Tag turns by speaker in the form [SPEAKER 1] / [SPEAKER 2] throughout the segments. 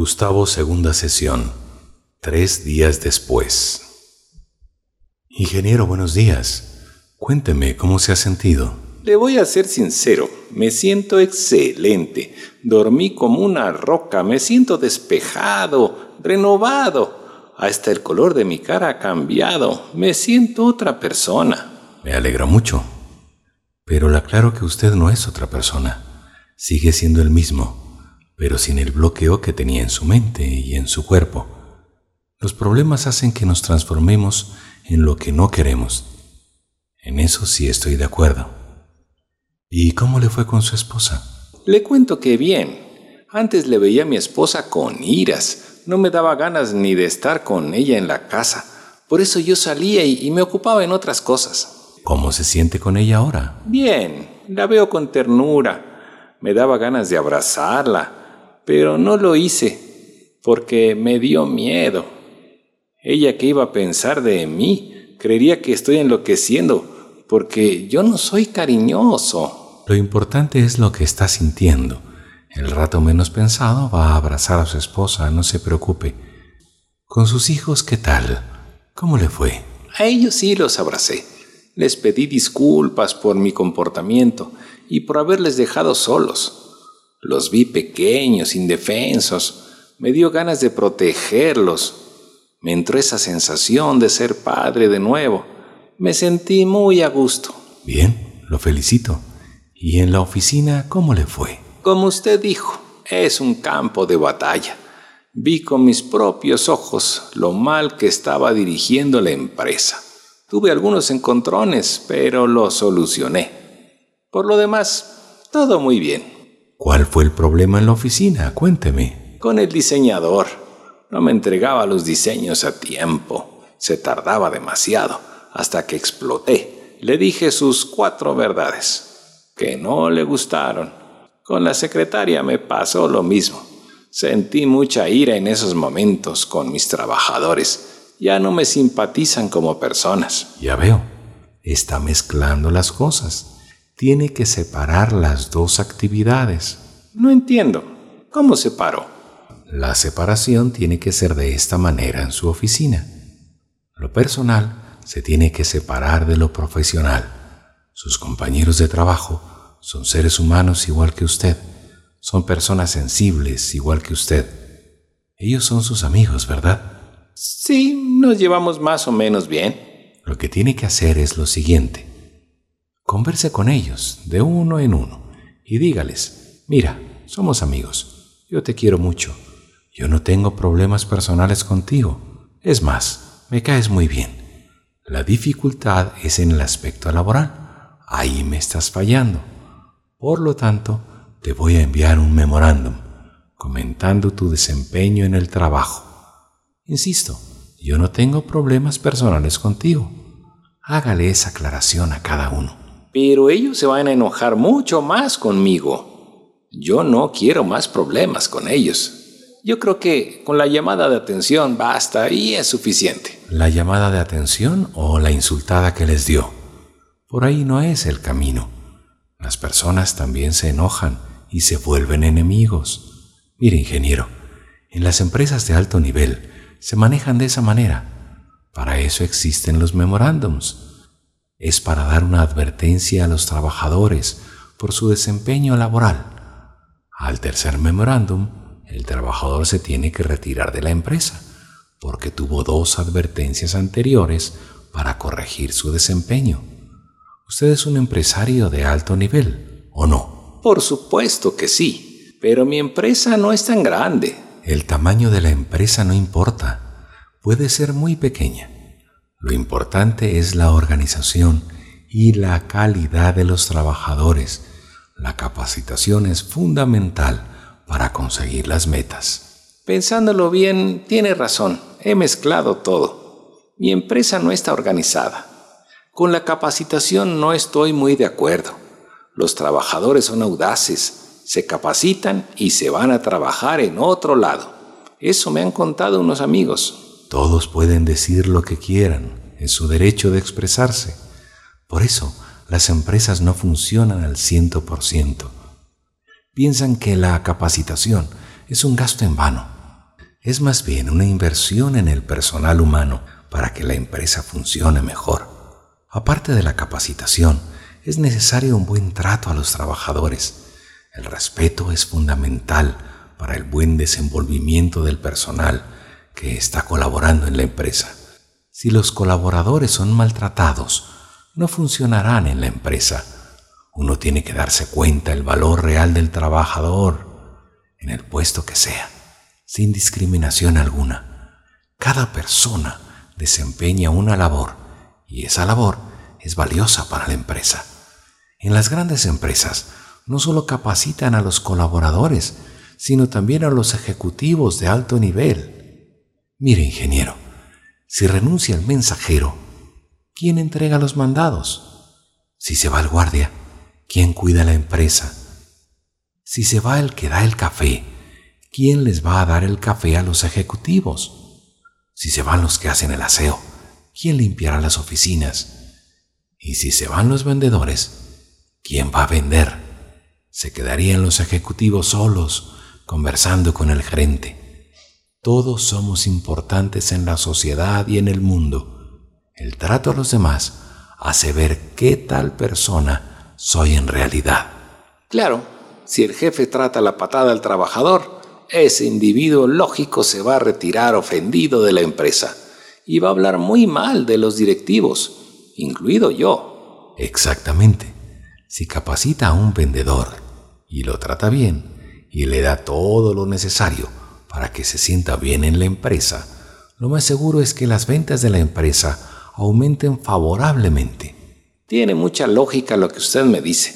[SPEAKER 1] Gustavo, segunda sesión. Tres días después. Ingeniero, buenos días. Cuénteme cómo se ha sentido.
[SPEAKER 2] Le voy a ser sincero, me siento excelente. Dormí como una roca, me siento despejado, renovado. Hasta el color de mi cara ha cambiado, me siento otra persona.
[SPEAKER 1] Me alegra mucho. Pero le aclaro que usted no es otra persona. Sigue siendo el mismo pero sin el bloqueo que tenía en su mente y en su cuerpo. Los problemas hacen que nos transformemos en lo que no queremos. En eso sí estoy de acuerdo. ¿Y cómo le fue con su esposa?
[SPEAKER 2] Le cuento que bien. Antes le veía a mi esposa con iras. No me daba ganas ni de estar con ella en la casa. Por eso yo salía y, me ocupaba en otras cosas.
[SPEAKER 1] ¿Cómo se siente con ella ahora?
[SPEAKER 2] Bien, la veo con ternura. Me daba ganas de abrazarla, pero no lo hice porque me dio miedo. Ella que iba a pensar de mí, creería que estoy enloqueciendo porque yo no soy cariñoso.
[SPEAKER 1] Lo importante es lo que está sintiendo. El rato menos pensado va a abrazar a su esposa, no se preocupe. Con sus hijos, ¿qué tal? ¿Cómo le fue?
[SPEAKER 2] A ellos sí los abracé. Les pedí disculpas por mi comportamiento y por haberles dejado solos. Los vi pequeños, indefensos. Me dio ganas de protegerlos. Me entró esa sensación de ser padre de nuevo. Me sentí muy a gusto.
[SPEAKER 1] Bien, lo felicito. ¿Y en la oficina cómo le fue?
[SPEAKER 2] Como usted dijo, es un campo de batalla. Vi con mis propios ojos lo mal que estaba dirigiendo la empresa. Tuve algunos encontrones, pero lo solucioné. Por lo demás, todo muy bien.
[SPEAKER 1] ¿Cuál fue el problema en la oficina? Cuénteme.
[SPEAKER 2] Con el diseñador. No me entregaba los diseños a tiempo. Se tardaba demasiado, hasta que exploté. Le dije sus cuatro verdades, que no le gustaron. Con la secretaria me pasó lo mismo. Sentí mucha ira en esos momentos con mis trabajadores. Ya no me simpatizan como personas.
[SPEAKER 1] Ya veo. Está mezclando las cosas tiene que separar las dos actividades.
[SPEAKER 2] No entiendo. ¿Cómo separo?
[SPEAKER 1] La separación tiene que ser de esta manera en su oficina. Lo personal se tiene que separar de lo profesional. Sus compañeros de trabajo son seres humanos igual que usted. Son personas sensibles igual que usted. Ellos son sus amigos, ¿verdad?
[SPEAKER 2] Sí, nos llevamos más o menos bien.
[SPEAKER 1] Lo que tiene que hacer es lo siguiente. Converse con ellos de uno en uno y dígales, mira, somos amigos, yo te quiero mucho, yo no tengo problemas personales contigo, es más, me caes muy bien. La dificultad es en el aspecto laboral, ahí me estás fallando. Por lo tanto, te voy a enviar un memorándum comentando tu desempeño en el trabajo. Insisto, yo no tengo problemas personales contigo. Hágale esa aclaración a cada uno
[SPEAKER 2] pero ellos se van a enojar mucho más conmigo. Yo no quiero más problemas con ellos. Yo creo que con la llamada de atención basta y es suficiente.
[SPEAKER 1] ¿La llamada de atención o la insultada que les dio? Por ahí no es el camino. Las personas también se enojan y se vuelven enemigos. Mire, ingeniero, en las empresas de alto nivel se manejan de esa manera. Para eso existen los memorándums es para dar una advertencia a los trabajadores por su desempeño laboral. Al tercer memorándum, el trabajador se tiene que retirar de la empresa porque tuvo dos advertencias anteriores para corregir su desempeño. ¿Usted es un empresario de alto nivel o no?
[SPEAKER 2] Por supuesto que sí, pero mi empresa no es tan grande.
[SPEAKER 1] El tamaño de la empresa no importa, puede ser muy pequeña lo importante es la organización y la calidad de los trabajadores. La capacitación es fundamental para conseguir las metas.
[SPEAKER 2] Pensándolo bien, tiene razón. He mezclado todo. Mi empresa no está organizada. Con la capacitación no estoy muy de acuerdo. Los trabajadores son audaces, se capacitan y se van a trabajar en otro lado. Eso me han contado unos amigos.
[SPEAKER 1] Todos pueden decir lo que quieran, es su derecho de expresarse. Por eso, las empresas no funcionan al ciento por ciento. Piensan que la capacitación es un gasto en vano. es más bien una inversión en el personal humano para que la empresa funcione mejor. Aparte de la capacitación, es necesario un buen trato a los trabajadores. El respeto es fundamental para el buen desenvolvimiento del personal que está colaborando en la empresa. Si los colaboradores son maltratados, no funcionarán en la empresa. Uno tiene que darse cuenta el valor real del trabajador en el puesto que sea, sin discriminación alguna. Cada persona desempeña una labor y esa labor es valiosa para la empresa. En las grandes empresas no solo capacitan a los colaboradores, sino también a los ejecutivos de alto nivel. Mire, ingeniero, si renuncia el mensajero, ¿quién entrega los mandados? Si se va el guardia, ¿quién cuida la empresa? Si se va el que da el café, ¿quién les va a dar el café a los ejecutivos? Si se van los que hacen el aseo, ¿quién limpiará las oficinas? Y si se van los vendedores, ¿quién va a vender? Se quedarían los ejecutivos solos conversando con el gerente. Todos somos importantes en la sociedad y en el mundo. El trato a los demás hace ver qué tal persona soy en realidad.
[SPEAKER 2] Claro, si el jefe trata la patada al trabajador, ese individuo lógico se va a retirar ofendido de la empresa y va a hablar muy mal de los directivos, incluido yo.
[SPEAKER 1] Exactamente. Si capacita a un vendedor y lo trata bien, y le da todo lo necesario para que se sienta bien en la empresa, lo más seguro es que las ventas de la empresa aumenten favorablemente.
[SPEAKER 2] Tiene mucha lógica lo que usted me dice.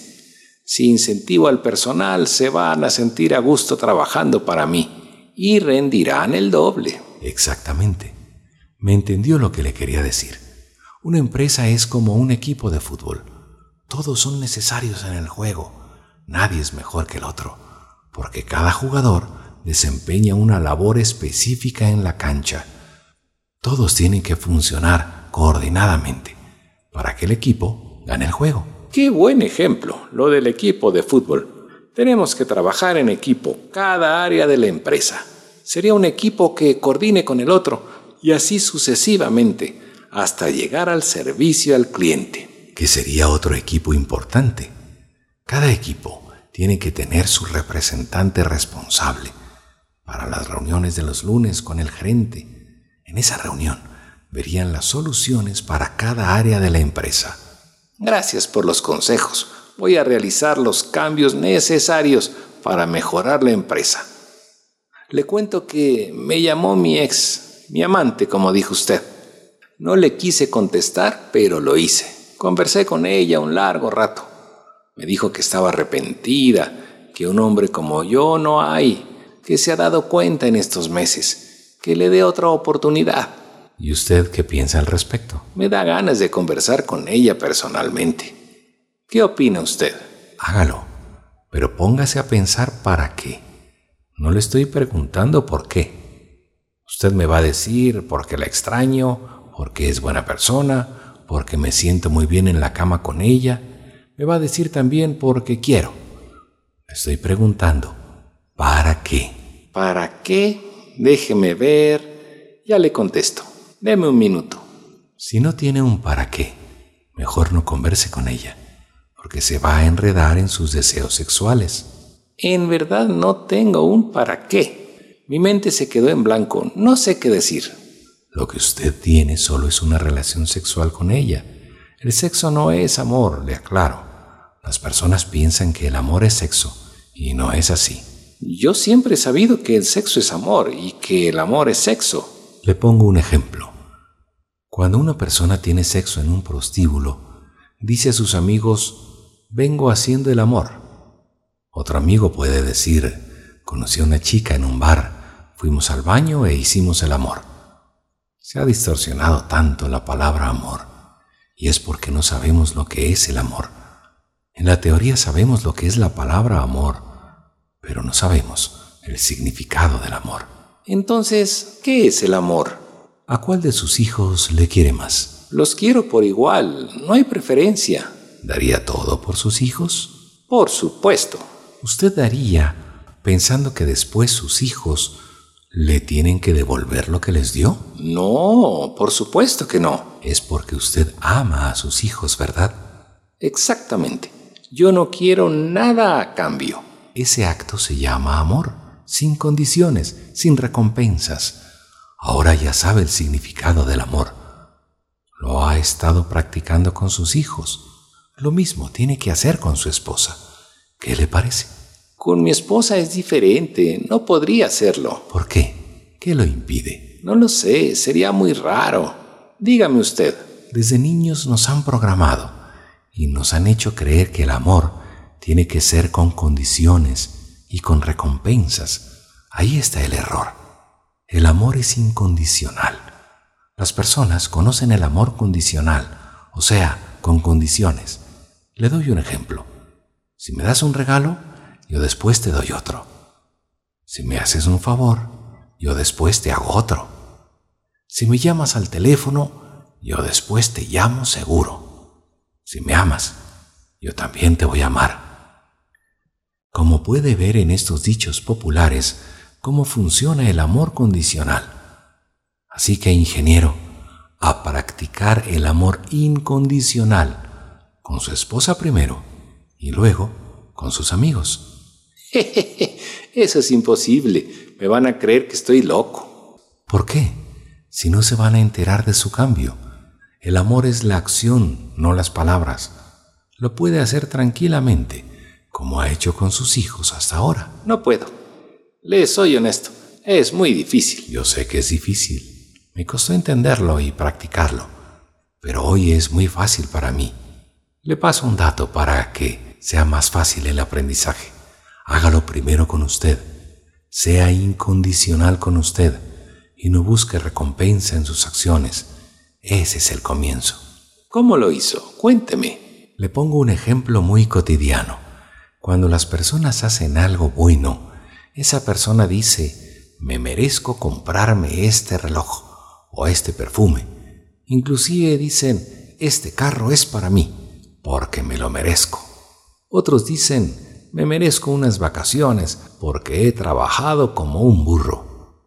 [SPEAKER 2] Si incentivo al personal, se van a sentir a gusto trabajando para mí y rendirán el doble.
[SPEAKER 1] Exactamente. Me entendió lo que le quería decir. Una empresa es como un equipo de fútbol. Todos son necesarios en el juego. Nadie es mejor que el otro porque cada jugador desempeña una labor específica en la cancha. Todos tienen que funcionar coordinadamente para que el equipo gane el juego.
[SPEAKER 2] Qué buen ejemplo, lo del equipo de fútbol. Tenemos que trabajar en equipo, cada área de la empresa. Sería un equipo que coordine con el otro y así sucesivamente, hasta llegar al servicio al cliente.
[SPEAKER 1] Que sería otro equipo importante. Cada equipo tiene que tener su representante responsable para las reuniones de los lunes con el gerente. En esa reunión verían las soluciones para cada área de la empresa.
[SPEAKER 2] Gracias por los consejos. Voy a realizar los cambios necesarios para mejorar la empresa. Le cuento que me llamó mi ex, mi amante, como dijo usted. No le quise contestar, pero lo hice. Conversé con ella un largo rato. Me dijo que estaba arrepentida, que un hombre como yo no hay, que se ha dado cuenta en estos meses, que le dé otra oportunidad.
[SPEAKER 1] ¿Y usted qué piensa al respecto?
[SPEAKER 2] Me da ganas de conversar con ella personalmente. ¿Qué opina usted?
[SPEAKER 1] Hágalo, pero póngase a pensar para qué. No le estoy preguntando por qué. Usted me va a decir porque la extraño, porque es buena persona, porque me siento muy bien en la cama con ella, me va a decir también porque quiero. Estoy preguntando, ¿para qué?
[SPEAKER 2] ¿Para qué? Déjeme ver. Ya le contesto. Deme un minuto.
[SPEAKER 1] Si no tiene un para qué, mejor no converse con ella, porque se va a enredar en sus deseos sexuales.
[SPEAKER 2] En verdad no tengo un para qué. Mi mente se quedó en blanco, no sé qué decir.
[SPEAKER 1] Lo que usted tiene solo es una relación sexual con ella el sexo no es amor, le aclaro. Las personas piensan que el amor es sexo y no es así.
[SPEAKER 2] Yo siempre he sabido que el sexo es amor y que el amor es sexo.
[SPEAKER 1] Le pongo un ejemplo. Cuando una persona tiene sexo en un prostíbulo, dice a sus amigos, vengo haciendo el amor. Otro amigo puede decir, conocí a una chica en un bar, fuimos al baño e hicimos el amor. Se ha distorsionado tanto la palabra amor y es porque no sabemos lo que es el amor. En la teoría sabemos lo que es la palabra amor, pero no sabemos el significado del amor.
[SPEAKER 2] Entonces, ¿qué es el amor?
[SPEAKER 1] ¿A cuál de sus hijos le quiere más?
[SPEAKER 2] Los quiero por igual, no hay preferencia.
[SPEAKER 1] ¿Daría todo por sus hijos?
[SPEAKER 2] Por supuesto.
[SPEAKER 1] Usted daría pensando que después sus hijos ¿Le tienen que devolver lo que les dio?
[SPEAKER 2] No, por supuesto que no.
[SPEAKER 1] Es porque usted ama a sus hijos, ¿verdad?
[SPEAKER 2] Exactamente. Yo no quiero nada a cambio.
[SPEAKER 1] Ese acto se llama amor, sin condiciones, sin recompensas. Ahora ya sabe el significado del amor. Lo ha estado practicando con sus hijos. Lo mismo tiene que hacer con su esposa. ¿Qué le parece?
[SPEAKER 2] Con mi esposa es diferente. No podría hacerlo.
[SPEAKER 1] ¿Por qué? ¿Qué lo impide?
[SPEAKER 2] No lo sé. Sería muy raro. Dígame usted.
[SPEAKER 1] Desde niños nos han programado y nos han hecho creer que el amor tiene que ser con condiciones y con recompensas. Ahí está el error. El amor es incondicional. Las personas conocen el amor condicional, o sea, con condiciones. Le doy un ejemplo. Si me das un regalo, yo después te doy otro. Si me haces un favor, yo después te hago otro. Si me llamas al teléfono, yo después te llamo seguro. Si me amas, yo también te voy a amar. Como puede ver en estos dichos populares, cómo funciona el amor condicional. Así que, ingeniero, a practicar el amor incondicional con su esposa primero y luego con sus amigos.
[SPEAKER 2] Eso es imposible. Me van a creer que estoy loco.
[SPEAKER 1] ¿Por qué? Si no se van a enterar de su cambio. El amor es la acción, no las palabras. Lo puede hacer tranquilamente, como ha hecho con sus hijos hasta ahora.
[SPEAKER 2] No puedo. Le soy honesto. Es muy difícil.
[SPEAKER 1] Yo sé que es difícil. Me costó entenderlo y practicarlo, pero hoy es muy fácil para mí. Le paso un dato para que sea más fácil el aprendizaje. Hágalo primero con usted. Sea incondicional con usted y no busque recompensa en sus acciones. Ese es el comienzo.
[SPEAKER 2] ¿Cómo lo hizo? Cuénteme.
[SPEAKER 1] Le pongo un ejemplo muy cotidiano. Cuando las personas hacen algo bueno, esa persona dice, me merezco comprarme este reloj o este perfume. Inclusive dicen, este carro es para mí, porque me lo merezco. Otros dicen, me merezco unas vacaciones porque he trabajado como un burro.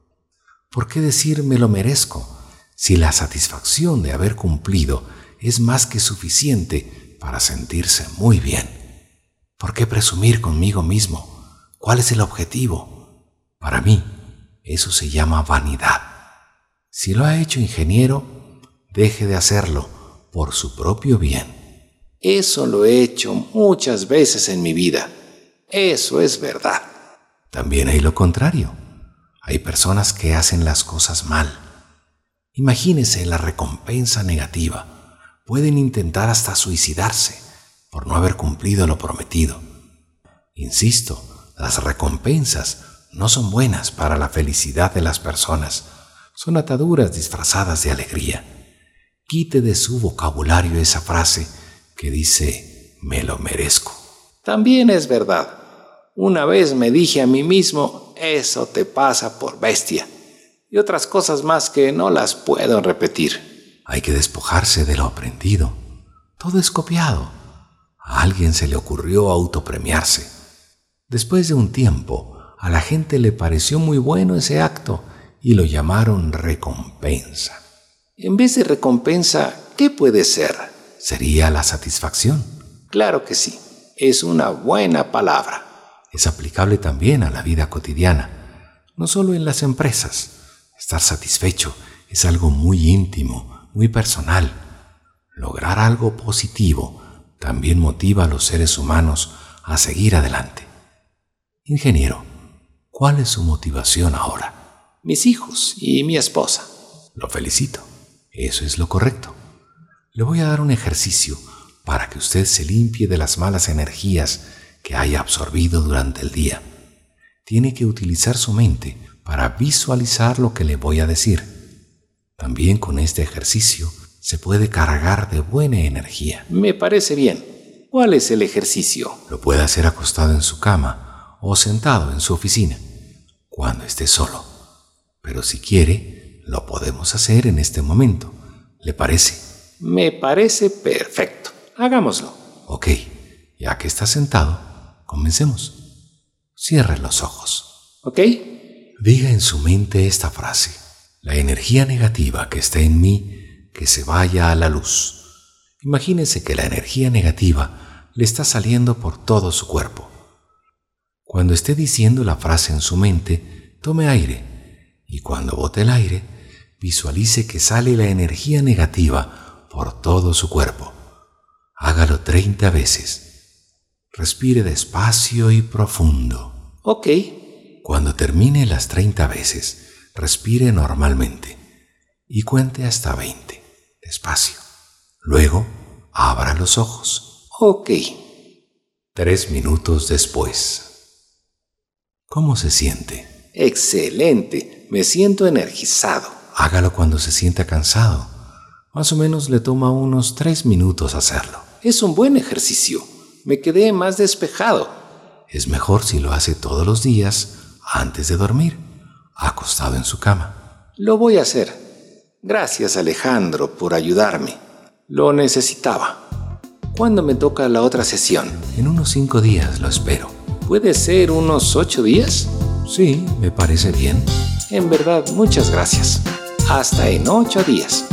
[SPEAKER 1] ¿Por qué decir me lo merezco si la satisfacción de haber cumplido es más que suficiente para sentirse muy bien? ¿Por qué presumir conmigo mismo? ¿Cuál es el objetivo? Para mí, eso se llama vanidad. Si lo ha hecho ingeniero, deje de hacerlo por su propio bien.
[SPEAKER 2] Eso lo he hecho muchas veces en mi vida. Eso es verdad.
[SPEAKER 1] También hay lo contrario. Hay personas que hacen las cosas mal. Imagínese la recompensa negativa. Pueden intentar hasta suicidarse por no haber cumplido lo prometido. Insisto, las recompensas no son buenas para la felicidad de las personas son ataduras disfrazadas de alegría. Quite de su vocabulario esa frase que dice, me lo merezco.
[SPEAKER 2] También es verdad. Una vez me dije a mí mismo, eso te pasa por bestia. Y otras cosas más que no las puedo repetir.
[SPEAKER 1] Hay que despojarse de lo aprendido. Todo es copiado. A alguien se le ocurrió autopremiarse. Después de un tiempo, a la gente le pareció muy bueno ese acto y lo llamaron recompensa.
[SPEAKER 2] En vez de recompensa, ¿qué puede ser?
[SPEAKER 1] Sería la satisfacción.
[SPEAKER 2] Claro que sí, es una buena palabra.
[SPEAKER 1] Es aplicable también a la vida cotidiana, no solo en las empresas. Estar satisfecho es algo muy íntimo, muy personal. Lograr algo positivo también motiva a los seres humanos a seguir adelante. Ingeniero, ¿cuál es su motivación ahora?
[SPEAKER 2] mis hijos y mi esposa.
[SPEAKER 1] Lo felicito. Eso es lo correcto. Le voy a dar un ejercicio para que usted se limpie de las malas energías que haya absorbido durante el día. Tiene que utilizar su mente para visualizar lo que le voy a decir. También con este ejercicio se puede cargar de buena energía.
[SPEAKER 2] Me parece bien. ¿Cuál es el ejercicio?
[SPEAKER 1] Lo puede hacer acostado en su cama o sentado en su oficina, cuando esté solo. Pero si quiere, lo podemos hacer en este momento. ¿Le parece?
[SPEAKER 2] Me parece perfecto. Hagámoslo.
[SPEAKER 1] Ok, ya que está sentado, comencemos. Cierre los ojos.
[SPEAKER 2] Ok,
[SPEAKER 1] Diga en su mente esta frase. La energía negativa que está en mí, que se vaya a la luz. Imagínese que la energía negativa le está saliendo por todo su cuerpo. Cuando esté diciendo la frase en su mente, tome aire y cuando bote el aire, visualice que sale la energía negativa por todo su cuerpo. Hágalo 30 veces. Respire despacio y profundo.
[SPEAKER 2] Ok.
[SPEAKER 1] Cuando termine las 30 veces, respire normalmente y cuente hasta 20, despacio. Luego, abra los ojos.
[SPEAKER 2] Ok.
[SPEAKER 1] Tres minutos después. ¿Cómo se siente?
[SPEAKER 2] Excelente. Me siento energizado.
[SPEAKER 1] Hágalo cuando se sienta cansado. Más o menos le toma unos tres minutos hacerlo.
[SPEAKER 2] Es un buen ejercicio. Me quedé más despejado.
[SPEAKER 1] Es mejor si lo hace todos los días antes de dormir, acostado en su cama.
[SPEAKER 2] Lo voy a hacer. Gracias Alejandro por ayudarme. Lo necesitaba. ¿Cuándo me toca la otra sesión?
[SPEAKER 1] En unos cinco días lo espero.
[SPEAKER 2] ¿Puede ser unos ocho días?
[SPEAKER 1] Sí, me parece bien.
[SPEAKER 2] En verdad, muchas gracias. Hasta en ocho días.